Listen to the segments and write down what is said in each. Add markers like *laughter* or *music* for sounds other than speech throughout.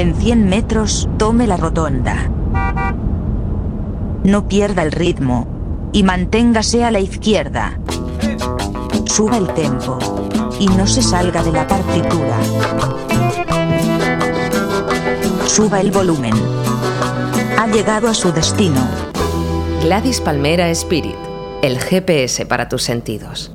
En 100 metros, tome la rotonda. No pierda el ritmo. Y manténgase a la izquierda. Suba el tempo. Y no se salga de la partitura. Suba el volumen. Ha llegado a su destino. Gladys Palmera Spirit, el GPS para tus sentidos.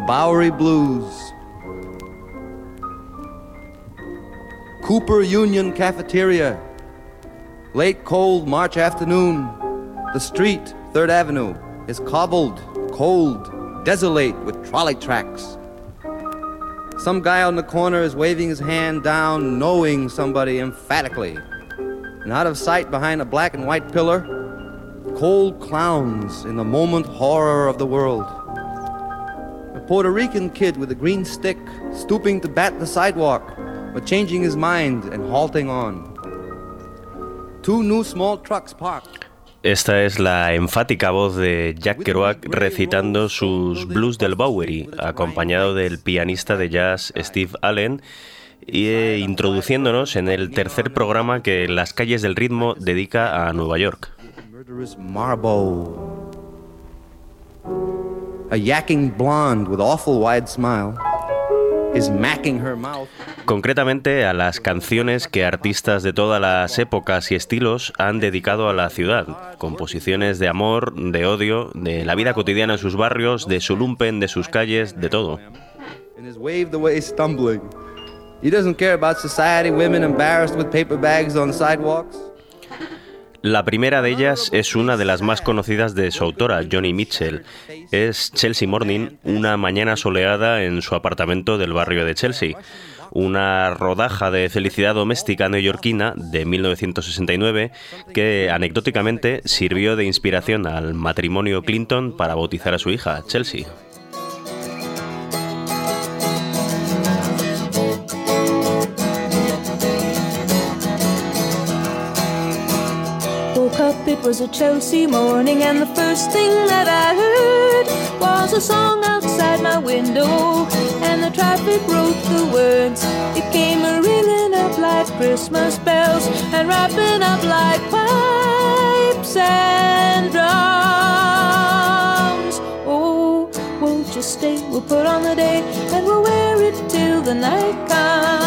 Bowery Blues. Cooper Union Cafeteria. Late cold March afternoon. The street, 3rd Avenue, is cobbled, cold, desolate with trolley tracks. Some guy on the corner is waving his hand down, knowing somebody emphatically. And out of sight behind a black and white pillar, cold clowns in the moment horror of the world. Puerto Rican kid with a green stick, stooping to bat the sidewalk, but changing his mind and halting on. Two new small trucks parked. Esta es la enfática voz de Jack Kerouac recitando sus blues del Bowery, acompañado del pianista de jazz Steve Allen y eh, introduciéndonos en el tercer programa que Las calles del ritmo dedica a Nueva York. Concretamente a las canciones que artistas de todas las épocas y estilos han dedicado a la ciudad. Composiciones de amor, de odio, de la vida cotidiana en sus barrios, de su lumpen, de sus calles, de todo. He doesn't care about society, women embarrassed with paper bags on sidewalks. La primera de ellas es una de las más conocidas de su autora, Johnny Mitchell. Es Chelsea Morning, una mañana soleada en su apartamento del barrio de Chelsea. Una rodaja de felicidad doméstica neoyorquina de 1969 que anecdóticamente sirvió de inspiración al matrimonio Clinton para bautizar a su hija, Chelsea. It was a Chelsea morning, and the first thing that I heard was a song outside my window, and the traffic wrote the words. It came a ringing up like Christmas bells, and wrapping up like pipes and drums. Oh, won't you stay? We'll put on the day, and we'll wear it till the night comes.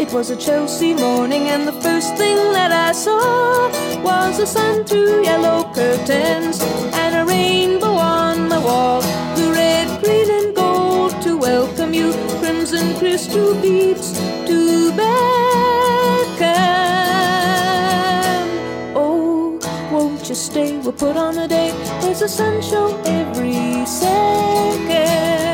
It was a Chelsea morning, and the first thing that I saw was the sun through yellow curtains and a rainbow on the wall. The red, green, and gold to welcome you, crimson crystal beads to beckon. Oh, won't you stay? We'll put on a day. There's a sun show every second.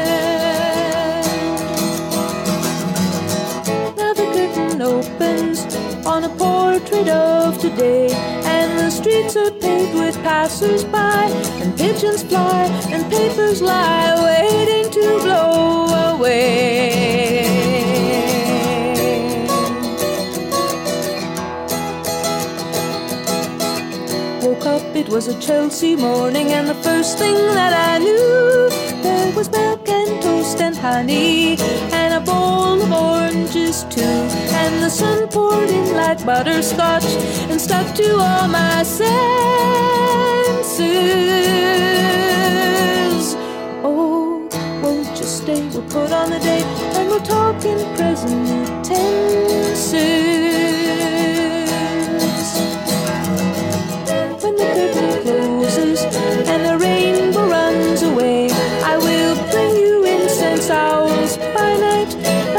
Of today. And the streets are paved with passers-by, and pigeons fly, and papers lie, waiting to blow away. Woke up, it was a Chelsea morning, and the first thing that I knew, there was and honey, and a bowl of oranges too. And the sun poured in like butterscotch and stuck to all my senses. Oh, won't you stay? We'll put on the date and we'll talk in present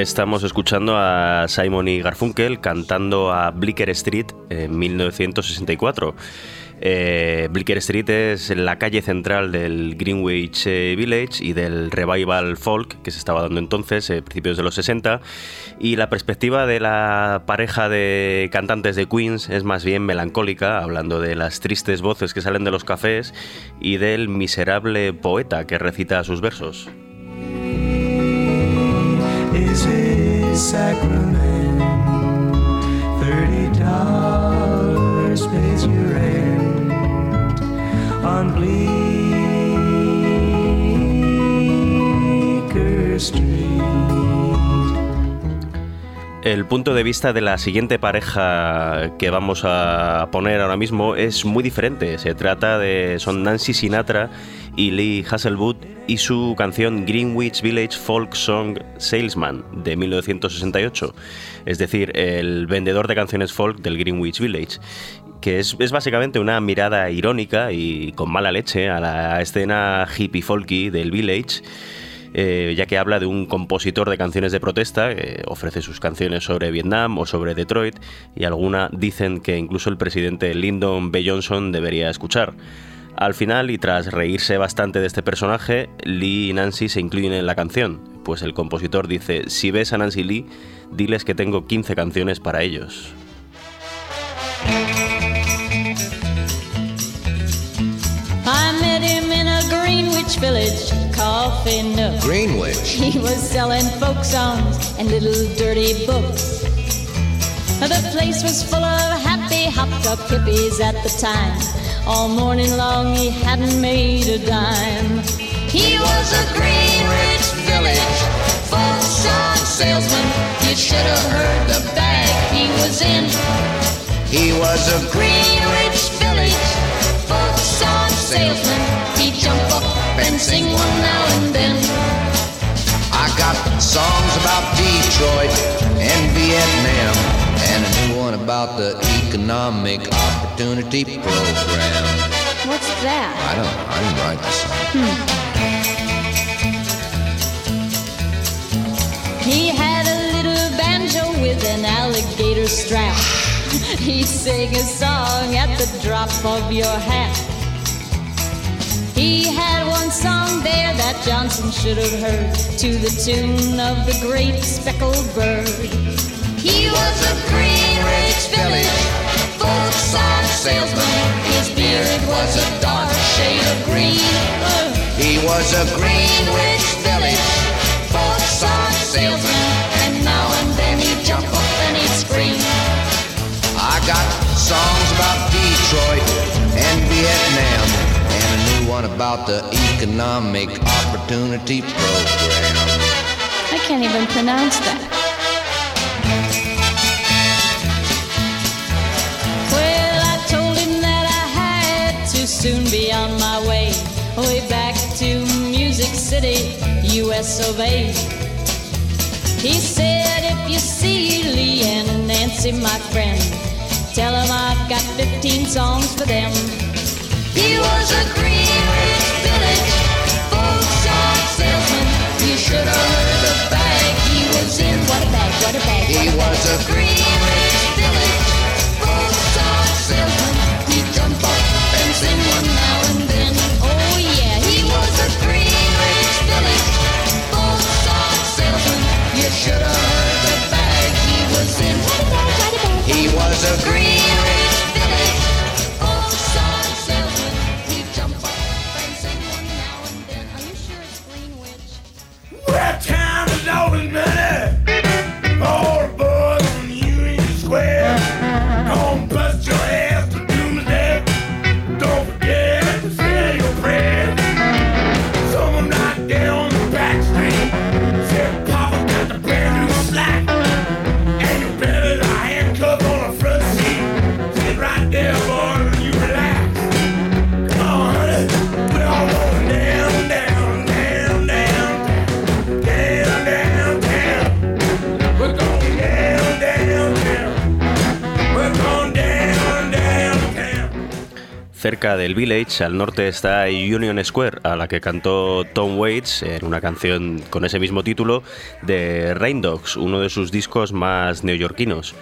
Estamos escuchando a Simon y Garfunkel cantando a Blicker Street en 1964. Eh, Blicker Street es la calle central del Greenwich eh, Village y del revival folk que se estaba dando entonces, eh, principios de los 60. Y la perspectiva de la pareja de cantantes de Queens es más bien melancólica, hablando de las tristes voces que salen de los cafés y del miserable poeta que recita sus versos. crazy sacrament. Thirty dollars pays your rent on Bleecker Street. El punto de vista de la siguiente pareja que vamos a poner ahora mismo es muy diferente. Se trata de son Nancy Sinatra y Lee Hasselwood y su canción Greenwich Village Folk Song Salesman de 1968, es decir, el vendedor de canciones folk del Greenwich Village que es, básicamente una mirada irónica y con mala leche a la escena hippie folky del Village. Eh, ya que habla de un compositor de canciones de protesta que ofrece sus canciones sobre Vietnam o sobre Detroit y alguna dicen que incluso el presidente Lyndon B. Johnson debería escuchar. Al final, y tras reírse bastante de este personaje, Lee y Nancy se incluyen en la canción, pues el compositor dice, si ves a Nancy Lee, diles que tengo 15 canciones para ellos. Coffee Nook. Greenwich? He was selling folk songs and little dirty books. The place was full of happy, hopped up hippies at the time. All morning long he hadn't made a dime. He was a Greenwich Village folk song salesman. You should have heard the bag he was in. He was a Greenwich Village folk song salesman. He jumped up and sing one now and then. I got songs about Detroit and Vietnam, and a new one about the Economic Opportunity Program. What's that? I don't know. I didn't write the song. Hmm. He had a little banjo with an alligator strap. *laughs* He sang a song at the drop of your hat. He had one song there that Johnson should have heard to the tune of the great speckled bird. He was a Greenwich Village folk salesman. His beard was a dark shade of green. He was a Greenwich Village folk salesman, and now and then he'd jump up and he'd scream. I got songs about the Economic Opportunity Program. I can't even pronounce that. Well, I told him that I had to soon be on my way, way back to Music City, US of A. He said, if you see Lee and Nancy, my friend, tell them I've got 15 songs for them. He was a Greenwich Cerca del Village, al norte, está Union Square, a la que cantó Tom Waits en una canción con ese mismo título de Rain Dogs, uno de sus discos más neoyorquinos.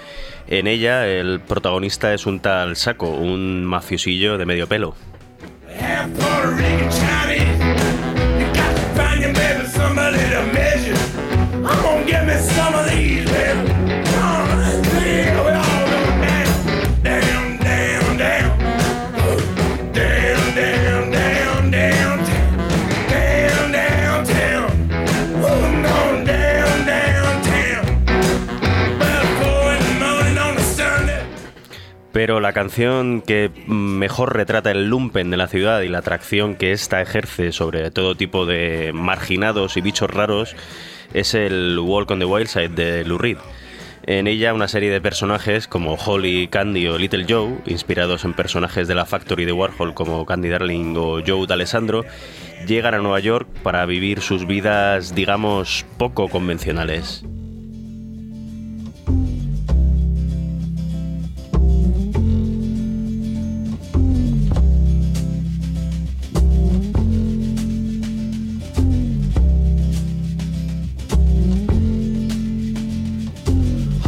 En ella, el protagonista es un tal Saco, un mafiosillo de medio pelo. Pero la canción que mejor retrata el lumpen de la ciudad y la atracción que ésta ejerce sobre todo tipo de marginados y bichos raros es el Walk on the Wild Side de Lou Reed. En ella una serie de personajes como Holly, Candy o Little Joe, inspirados en personajes de la Factory de Warhol como Candy Darling o Joe D'Alessandro, llegan a Nueva York para vivir sus vidas, digamos, poco convencionales.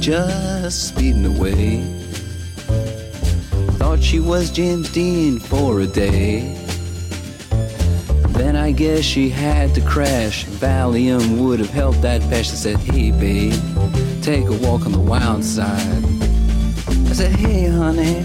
Just speeding away. Thought she was James Dean for a day. Then I guess she had to crash. Valium would have helped that. I said, Hey, babe, take a walk on the wild side. I said, Hey, honey,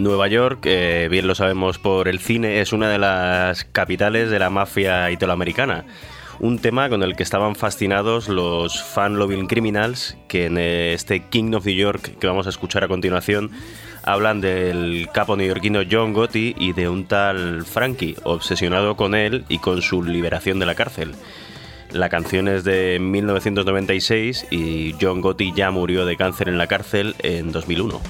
Nueva York, eh, bien lo sabemos por el cine, es una de las capitales de la mafia italoamericana. Un tema con el que estaban fascinados los fan loving criminals, que en eh, este King of New York que vamos a escuchar a continuación hablan del capo neoyorquino John Gotti y de un tal Frankie, obsesionado con él y con su liberación de la cárcel. La canción es de 1996 y John Gotti ya murió de cáncer en la cárcel en 2001.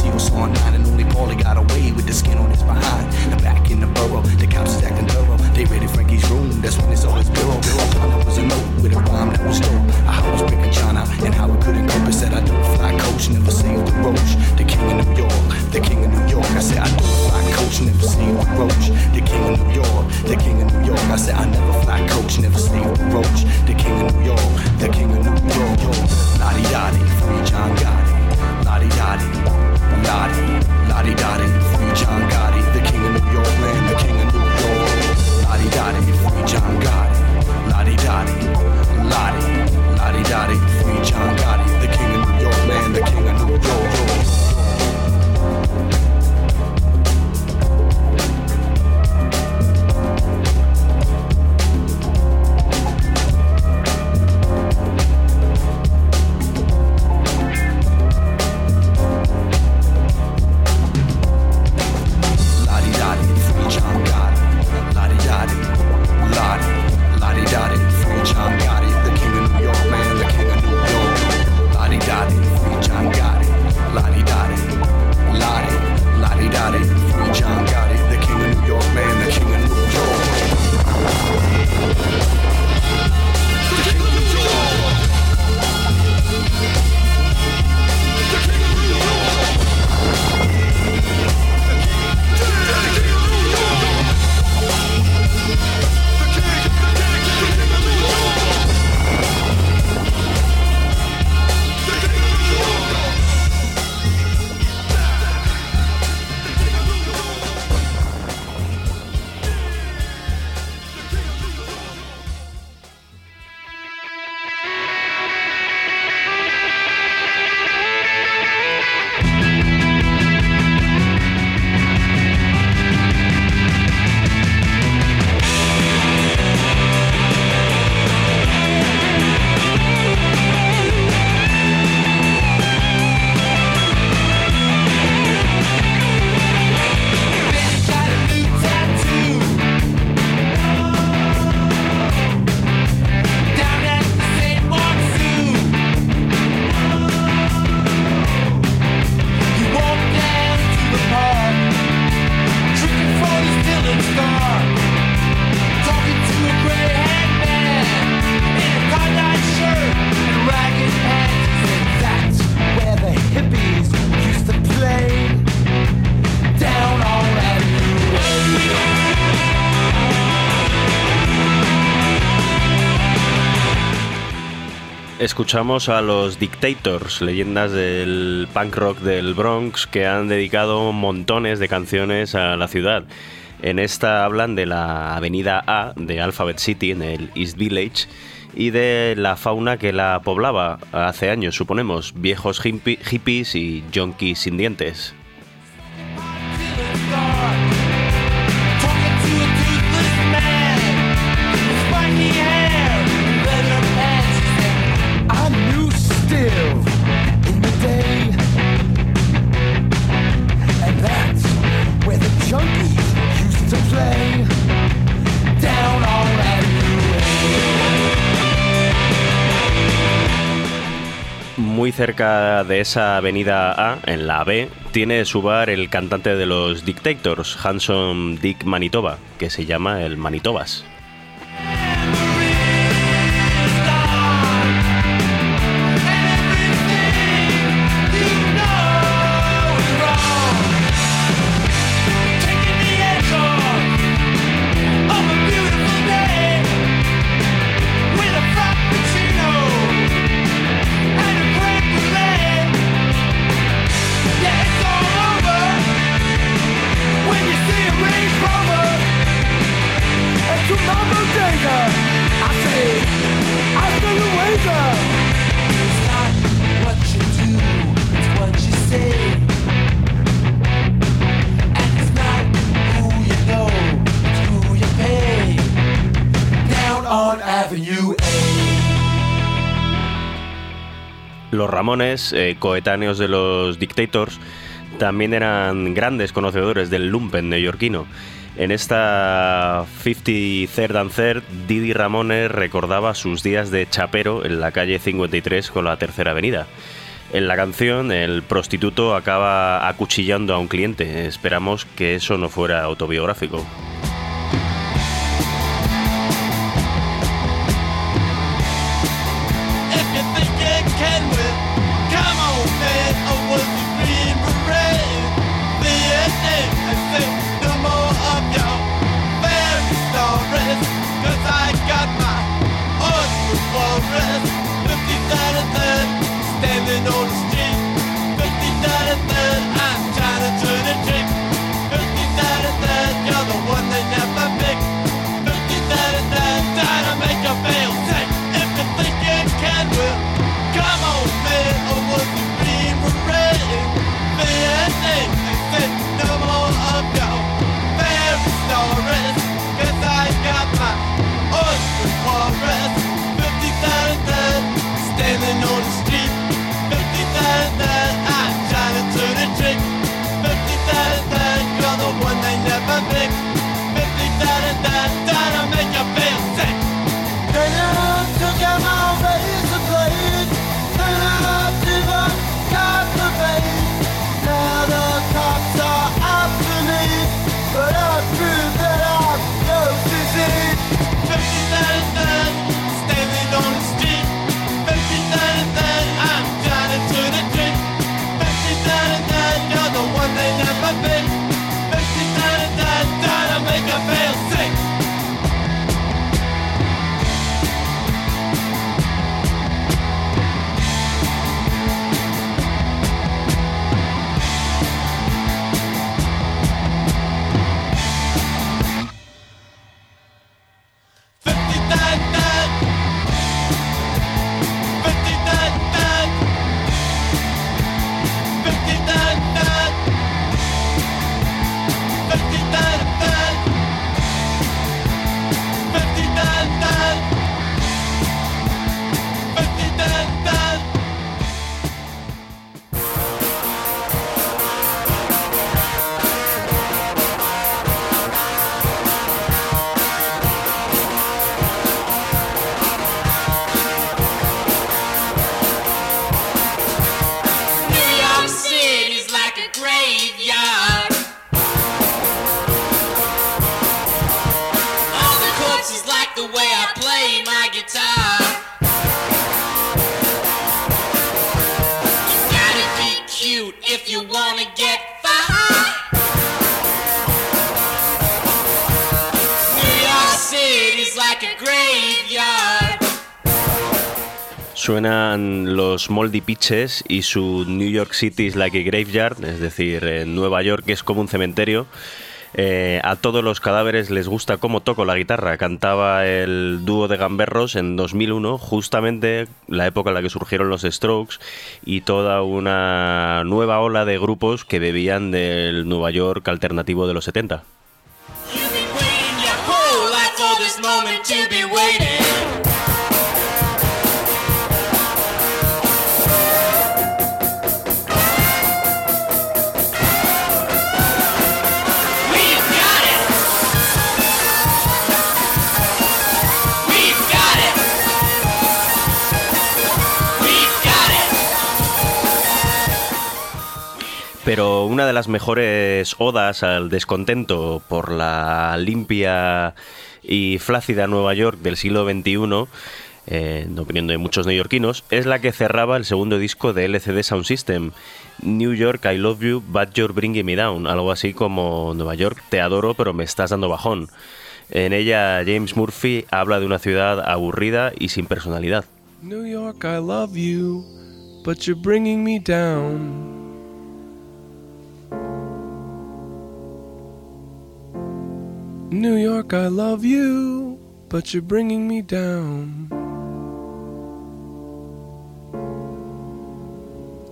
Seal saw nine. And only Paulie got away with the skin on his behind. And back in the borough, the cops is acting thorough. They raided Frankie's room. That's when saw his bureau. It was a note with a rhyme that was dope. I was breaking China and how it couldn't cope. It said I don't fly coach, never saved the roach. The king of New York, the king of New York. I said I do fly coach, never saved the roach. The king of New York, the king of New York. I said I never fly coach, never saved the roach. The king of New York, the king of New York. Lottie Dottie, free John Gotti. Lottie Dottie, Lottie, Lottie Dottie, escuchamos a los Dictators, leyendas del punk rock del Bronx que han dedicado montones de canciones a la ciudad. En esta hablan de la avenida A de Alphabet City en el East Village y de la fauna que la poblaba hace años, suponemos, viejos hippies y junkies sin dientes. Muy cerca de esa avenida A, en la B, tiene su bar el cantante de los Dictators, Hanson Dick Manitoba, que se llama el Manitobas. Los Ramones, eh, coetáneos de los Dictators, también eran grandes conocedores del lumpen neoyorquino. En esta 53rd and Third, Didi Ramones recordaba sus días de chapero en la calle 53 con la Tercera Avenida. En la canción, el prostituto acaba acuchillando a un cliente. Esperamos que eso no fuera autobiográfico. Suenan los Moldy Pitches y su New York City is like a graveyard, es decir, Nueva York es como un cementerio. Eh, a todos los cadáveres les gusta cómo toco la guitarra. Cantaba el dúo de gamberros en 2001, justamente la época en la que surgieron los Strokes y toda una nueva ola de grupos que bebían del Nueva York alternativo de los 70. Pero una de las mejores odas al descontento por la limpia y flácida Nueva York del siglo XXI, eh, opinión de muchos neoyorquinos, es la que cerraba el segundo disco de LCD Sound System, New York I Love You, But You're Bringing Me Down, algo así como Nueva York te adoro pero me estás dando bajón. En ella James Murphy habla de una ciudad aburrida y sin personalidad. New York, I love you, but you're bringing me down. New York, I love you, but you're bringing me down.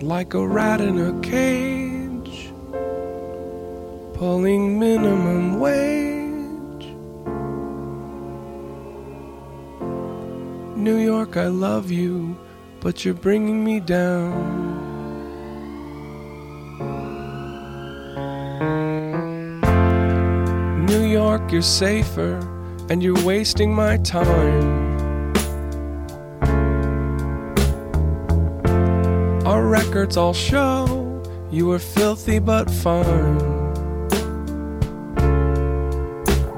Like a rat in a cage, pulling minimum wage. New York, I love you, but you're bringing me down. New York, you're safer, and you're wasting my time. Our records all show you were filthy but fine.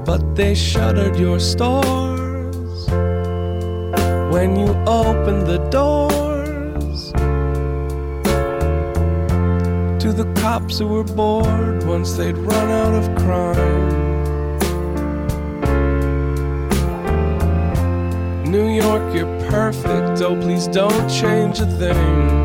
But they shuttered your stores when you opened the doors to the cops who were bored once they'd run out of crime. New York, you're perfect. Oh, please don't change a thing.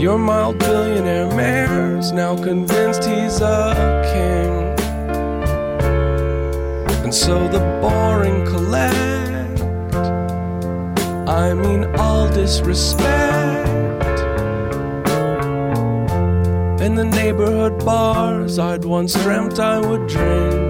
Your mild billionaire mayor's now convinced he's a king. And so the boring collect. I mean, all disrespect. In the neighborhood bars I'd once dreamt I would drink.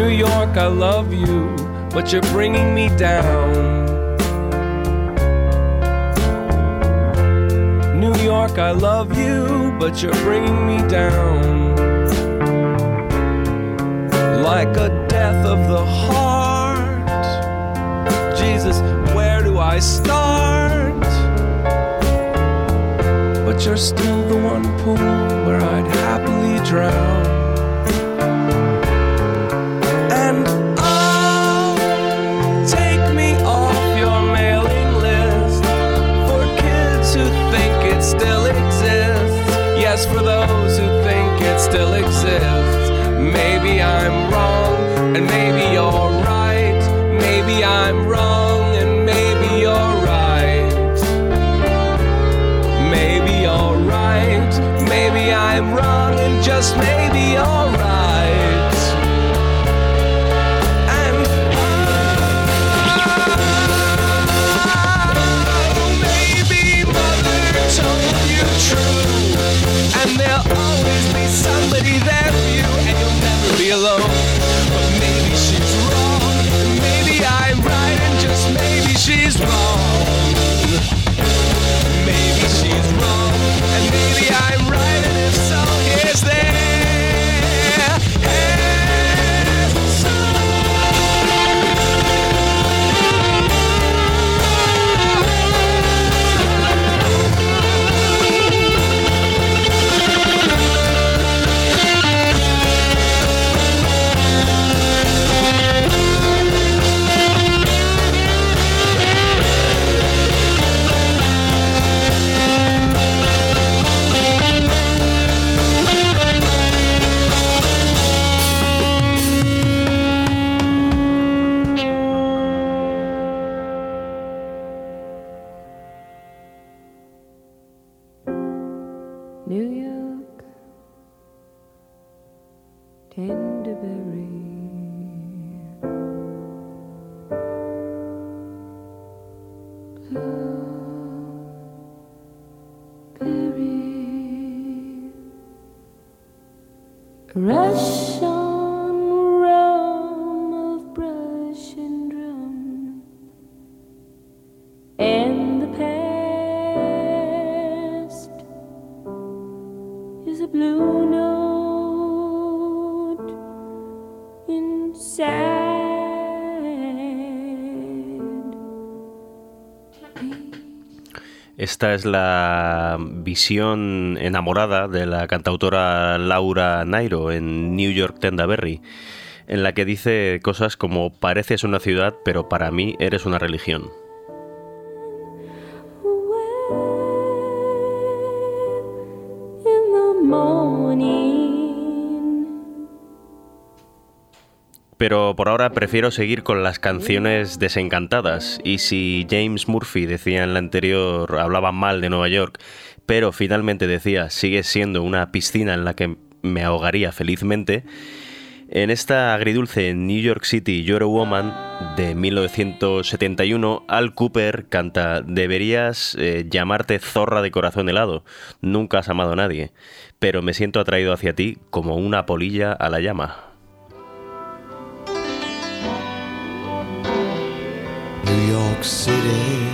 New York, I love you, but you're bringing me down. New York, I love you, but you're bringing me down. Like a death of the heart. Jesus, where do I start? But you're still the one pool where I'd happily drown. Just maybe Rush Esta es la visión enamorada de la cantautora Laura Nairo en New York Tendaberry, en la que dice cosas como pareces una ciudad, pero para mí eres una religión. Pero por ahora prefiero seguir con las canciones desencantadas. Y si James Murphy decía en la anterior, hablaba mal de Nueva York, pero finalmente decía, sigue siendo una piscina en la que me ahogaría felizmente, en esta agridulce New York City You're a Woman de 1971, Al Cooper canta Deberías eh, llamarte zorra de corazón helado. Nunca has amado a nadie, pero me siento atraído hacia ti como una polilla a la llama. City,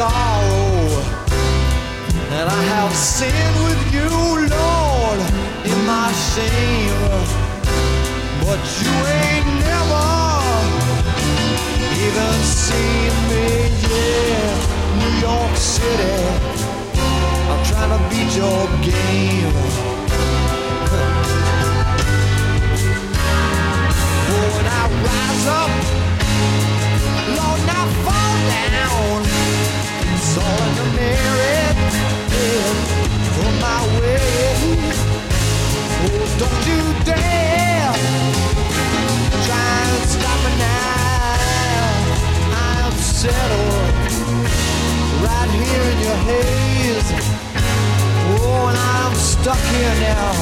sorrow, and I have sinned with you, Lord, in my shame. But you ain't never even seen me, yeah. New York City, I'm trying to beat your game. When I rise up, Lord, now fall down. In the yeah, my way. Oh, don't you dare try and stop now. I'm settled right here in your haze. Oh, and I'm stuck here now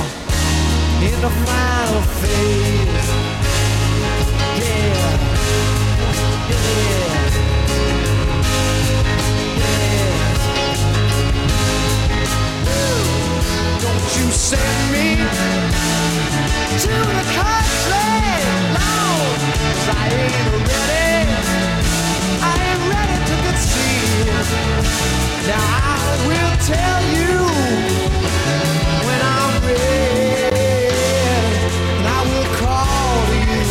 in the final phase. Yeah, yeah, you send me to the country, 'cause I ain't ready. I ain't ready to conceive. Now I will tell you when I'm ready, and I will call to you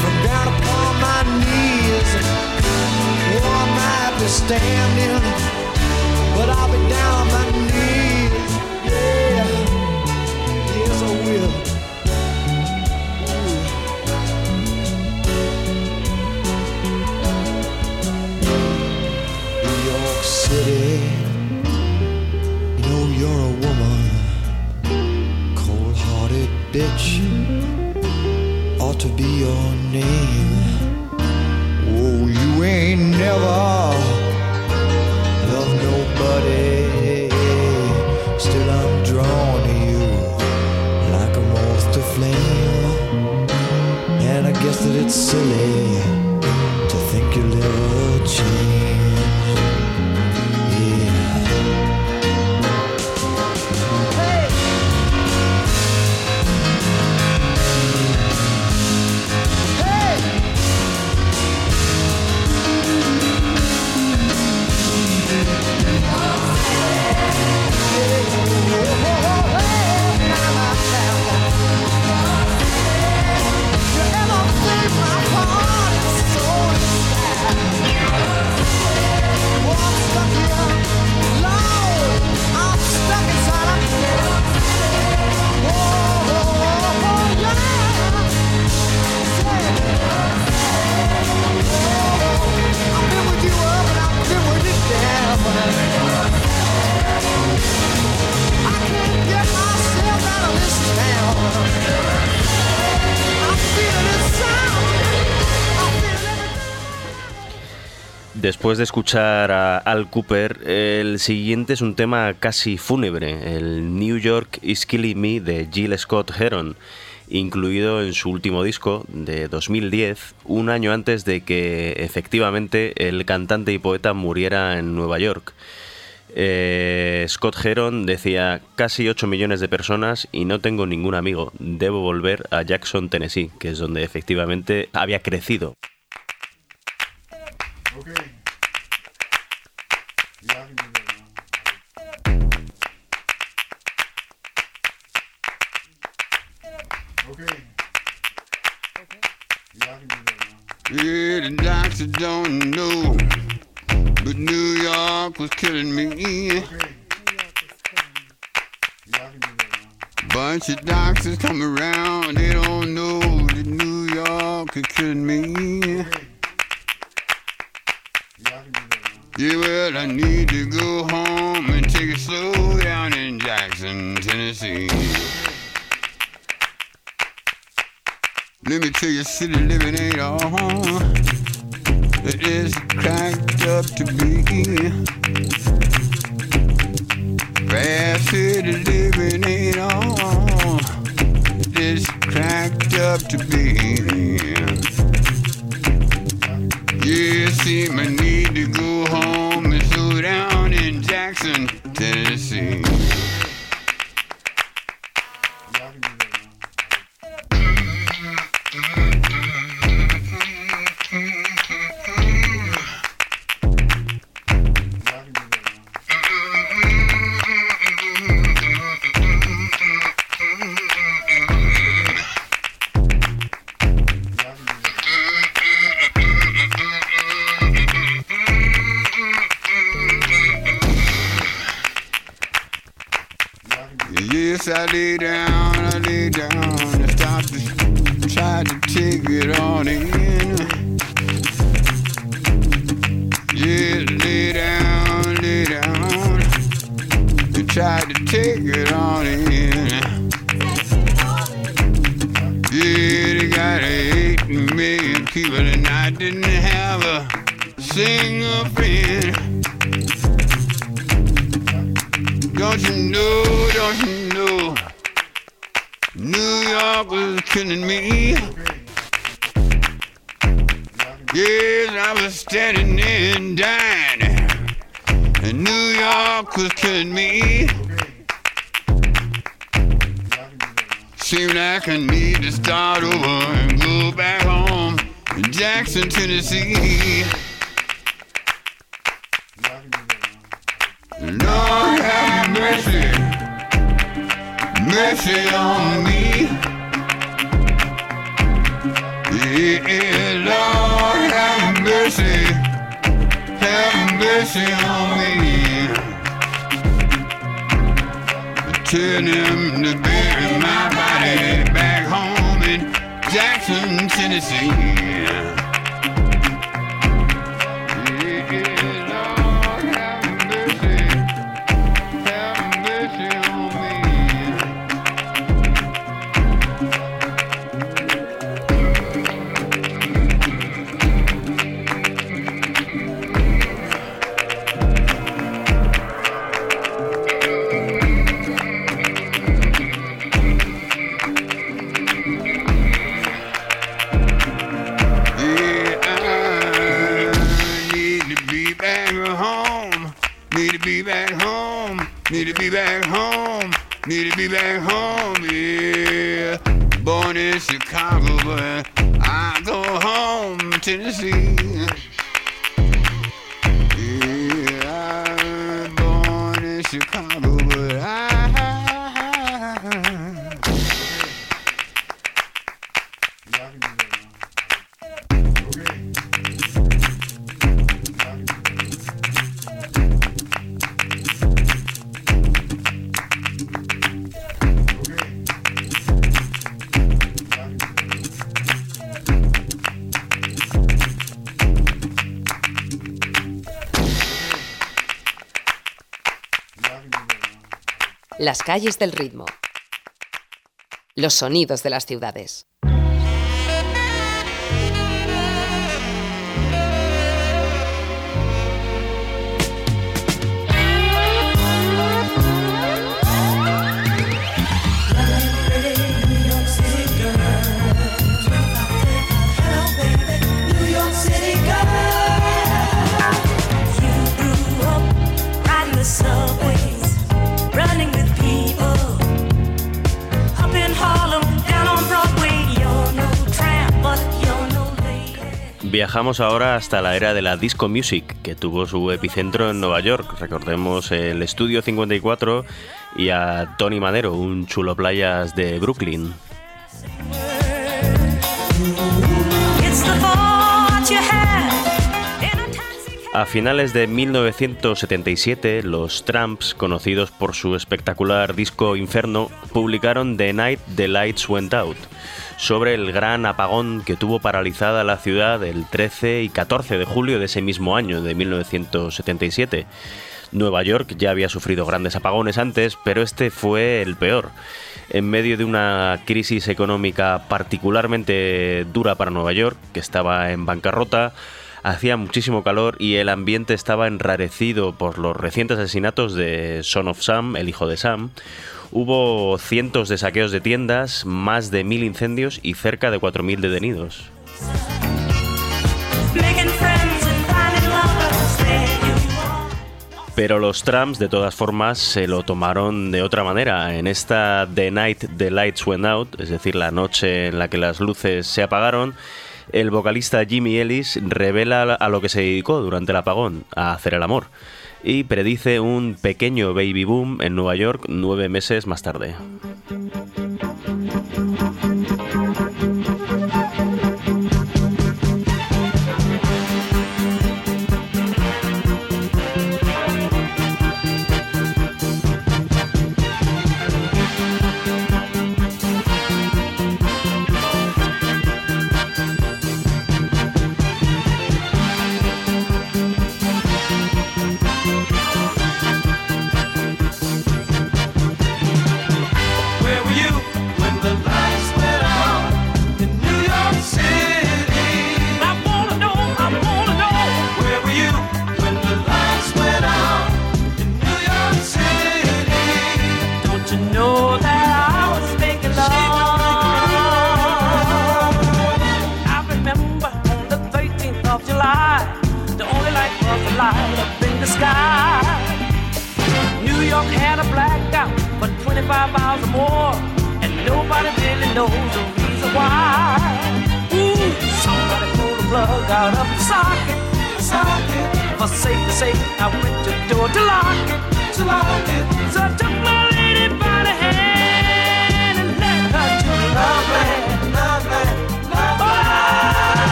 from down upon my knees. Oh, I might be standing, but I'll be down bitch. Ought to be your name. Oh, you ain't never loved nobody. Still, I'm drawn to you like a moth to flame. And I guess that it's silly Después de escuchar a Al Cooper, el siguiente es un tema casi fúnebre, el New York is Killing Me de Jill Scott Heron, incluido en su último disco de 2010, un año antes de que efectivamente el cantante y poeta muriera en Nueva York. Eh, Scott Heron decía casi 8 millones de personas y no tengo ningún amigo. Debo volver a Jackson, Tennessee, que es donde efectivamente había crecido. Yeah, the doctor don't know, but New York was killing me. Bunch of doctors come around, they don't know that New York is killing me. Yeah, well, I need to go home and take it slow down in Jackson, Tennessee. Let me tell you, city living ain't all it to be. Don't you know, don't you know? New York was killing me. Yes, I was standing there dying. And New York was killing me. Seemed like I need to start over and go back home in Jackson, Tennessee. Mercy on me. Yeah, Lord have mercy, have mercy on me. Tell them to bury my body back home in Jackson, Tennessee. Need to be back home. Need to be back home. Yeah, born in Chicago, but I go home, Tennessee. Las calles del ritmo. Los sonidos de las ciudades. Viajamos ahora hasta la era de la disco music, que tuvo su epicentro en Nueva York. Recordemos el Estudio 54 y a Tony Madero, un chulo playas de Brooklyn. A finales de 1977, los Tramps, conocidos por su espectacular disco Inferno, publicaron The Night the Lights Went Out, sobre el gran apagón que tuvo paralizada la ciudad el 13 y 14 de julio de ese mismo año, de 1977. Nueva York ya había sufrido grandes apagones antes, pero este fue el peor. En medio de una crisis económica particularmente dura para Nueva York, que estaba en bancarrota, hacía muchísimo calor y el ambiente estaba enrarecido por los recientes asesinatos de Son of Sam, el hijo de Sam. Hubo cientos de saqueos de tiendas, más de mil incendios y cerca de 4.000 detenidos. Pero los trams, de todas formas, se lo tomaron de otra manera. En esta The Night the Lights Went Out, es decir, la noche en la que las luces se apagaron, el vocalista Jimmy Ellis revela a lo que se dedicó durante el apagón, a hacer el amor, y predice un pequeño baby boom en Nueva York nueve meses más tarde.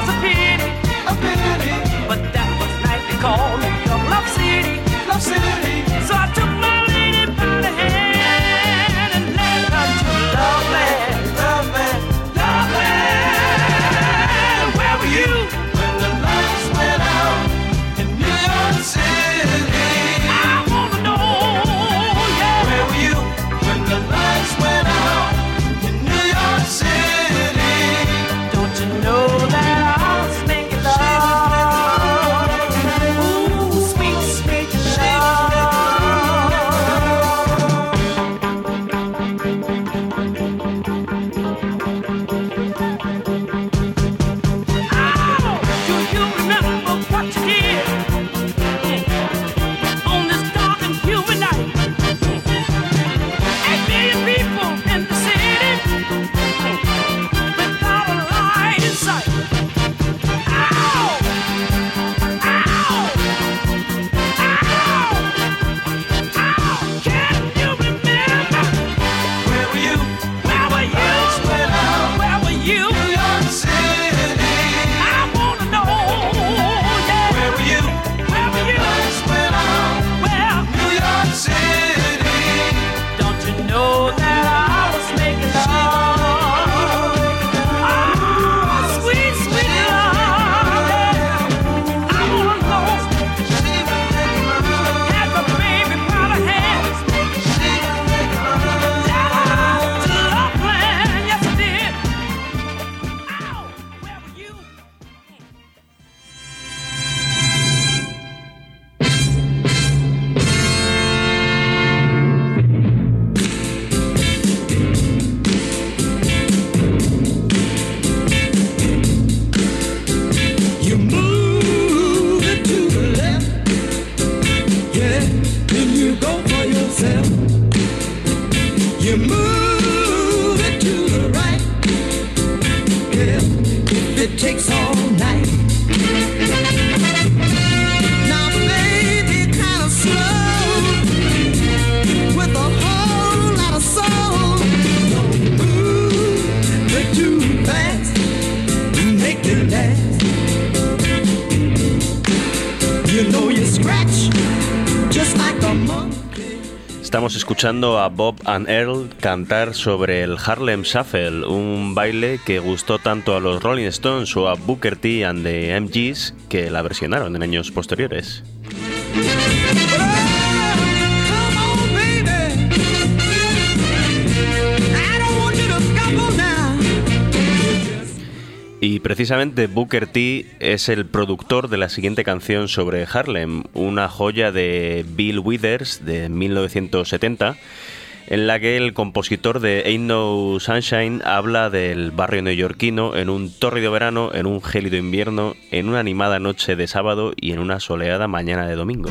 Was a pity, a pity. But that was night they called escuchando a Bob and Earl cantar sobre el Harlem Shuffle, un baile que gustó tanto a los Rolling Stones o a Booker T and the MGs que la versionaron en años posteriores. Precisamente Booker T es el productor de la siguiente canción sobre Harlem, una joya de Bill Withers de 1970, en la que el compositor de Ain't No Sunshine habla del barrio neoyorquino en un tórrido verano, en un gélido invierno, en una animada noche de sábado y en una soleada mañana de domingo.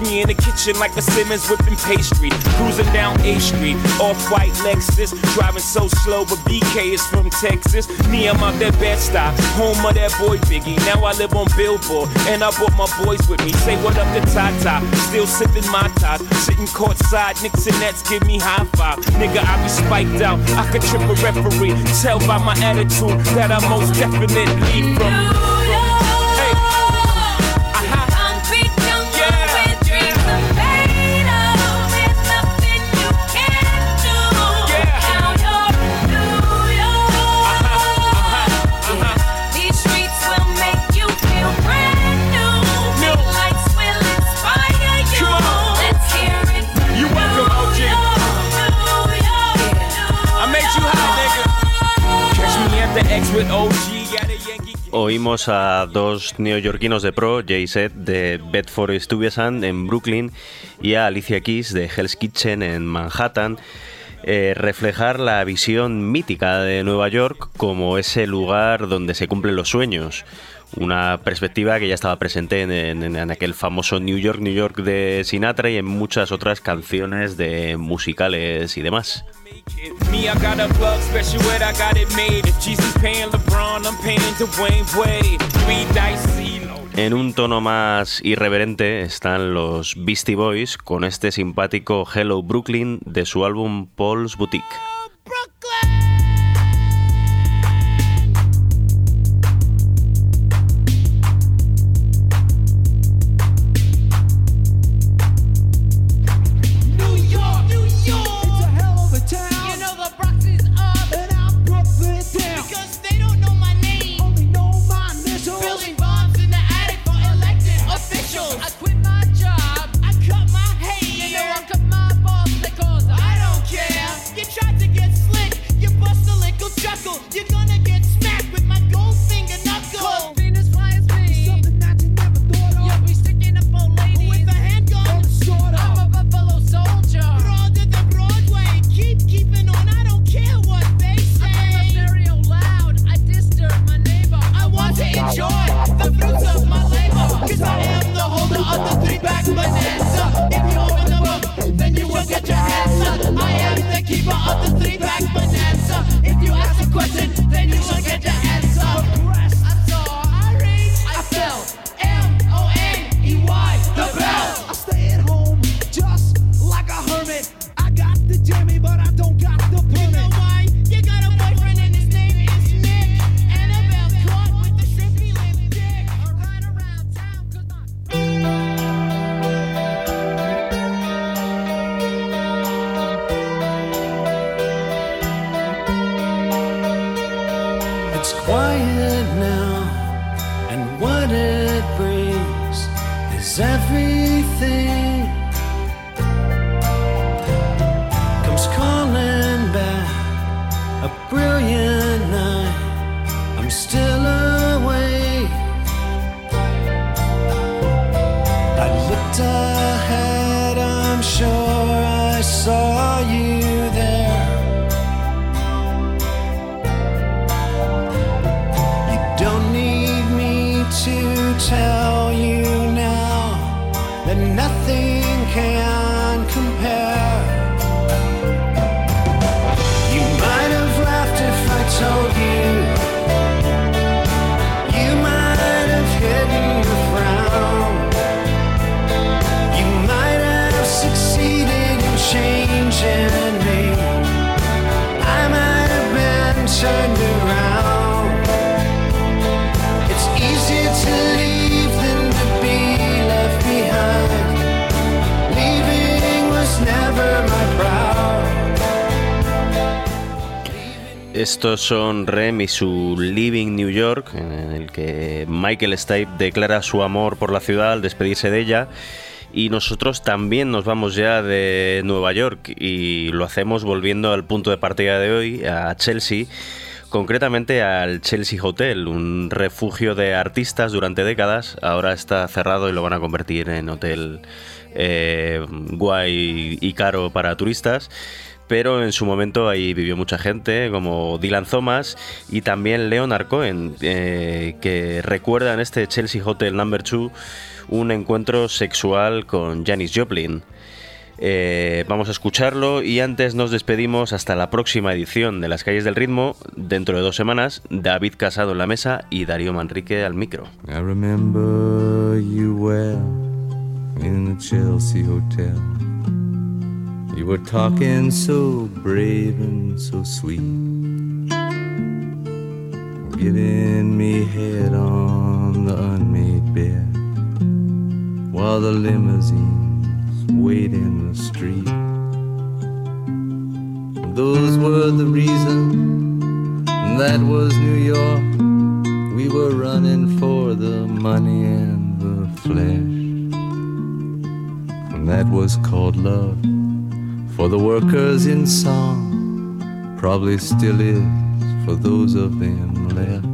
Me in the kitchen like a Simmons whipping pastry. Cruising down A Street, off-white Lexus. Driving so slow, but BK is from Texas. Me, I'm out that Bed-Stuy, home of that boy Biggie. Now I live on Billboard, and I brought my boys with me. Say what up to Tata, still sipping my top. Sitting courtside, Knicks and Nets give me high five. Nigga, I be spiked out, I could trip a referee. Tell by my attitude that I most definitely from. Oímos a dos neoyorquinos de pro, Jay Z de Bedford Stuyvesant en Brooklyn y a Alicia Keys de Hell's Kitchen en Manhattan, eh, reflejar la visión mítica de Nueva York como ese lugar donde se cumplen los sueños. Una perspectiva que ya estaba presente en, en- en aquel famoso New York, New York de Sinatra y en muchas otras canciones de musicales y demás. Me, I got a plug special ed, I got it made. If Jesus paying LeBron, I'm paying Dwayne Wade. Three dice CeeLo. En un tono más irreverente están los Beastie Boys con este simpático Hello Brooklyn de su álbum Paul's Boutique. Chuckle. You're gonna get smacked with my gold Estos son Rem y su Living New York, en el que Michael Stipe declara su amor por la ciudad al despedirse de ella. Y nosotros también nos vamos ya de Nueva York y lo hacemos volviendo al punto de partida de hoy, a Chelsea, concretamente al Chelsea Hotel, un refugio de artistas durante décadas. Ahora está cerrado y lo van a convertir en hotel eh, guay y caro para turistas pero en su momento ahí vivió mucha gente, como Dylan Thomas y también Leonard Cohen, eh, que recuerda en este Chelsea Hotel Number 2 un encuentro sexual con Janis Joplin. Eh, vamos a escucharlo y antes nos despedimos hasta la próxima edición de Las Calles del Ritmo, dentro de dos semanas, David Casado en la mesa y Darío Manrique al micro. You were talking so brave and so sweet, giving me head on the unmade bed while the limousines wait in the street. Those were the reasons, that was New York. We were running for the money and the flesh. And that was called love for the workers in song, probably still is for those of them left.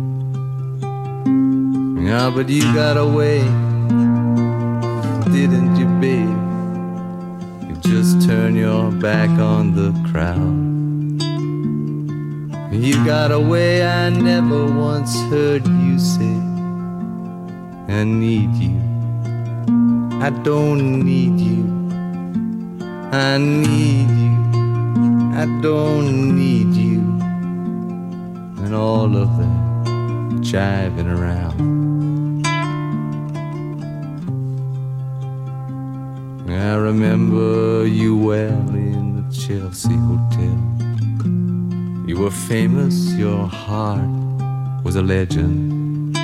Yeah, but you got away, didn't you, babe? You just turn your back on the crowd. You got away, I never once heard you say, I need you. I don't need you. I need you. I don't need you. And all of that jiving around. I remember you well in the Chelsea Hotel. You were famous, your heart was a legend.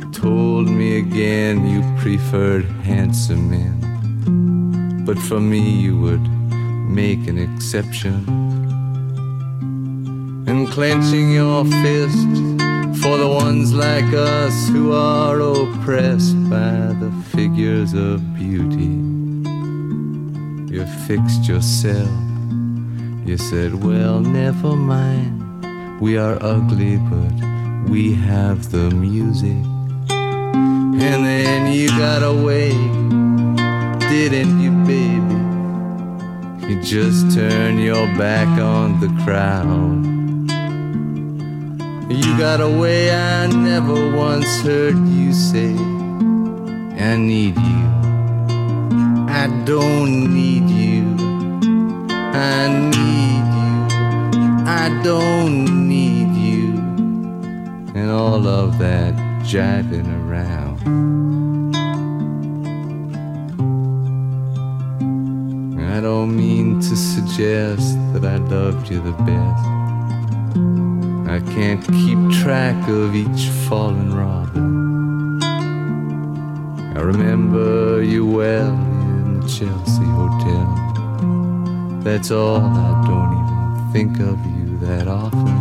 You told me again you preferred handsome men, but for me you would make an exception. And clenching your fist for the ones like us who are oppressed by the figures of beauty. You fixed yourself. You said, Well, never mind. We are ugly, but we have the music. And then you got away, didn't you, baby? You just turned your back on the crowd. You got a way I never once heard you say, I need you. I don't need you. I need you. I don't need you. And all of that jiving I don't mean to suggest that I loved you the best. I can't keep track of each fallen robin. I remember you well in the Chelsea Hotel. That's all, I don't even think of you that often.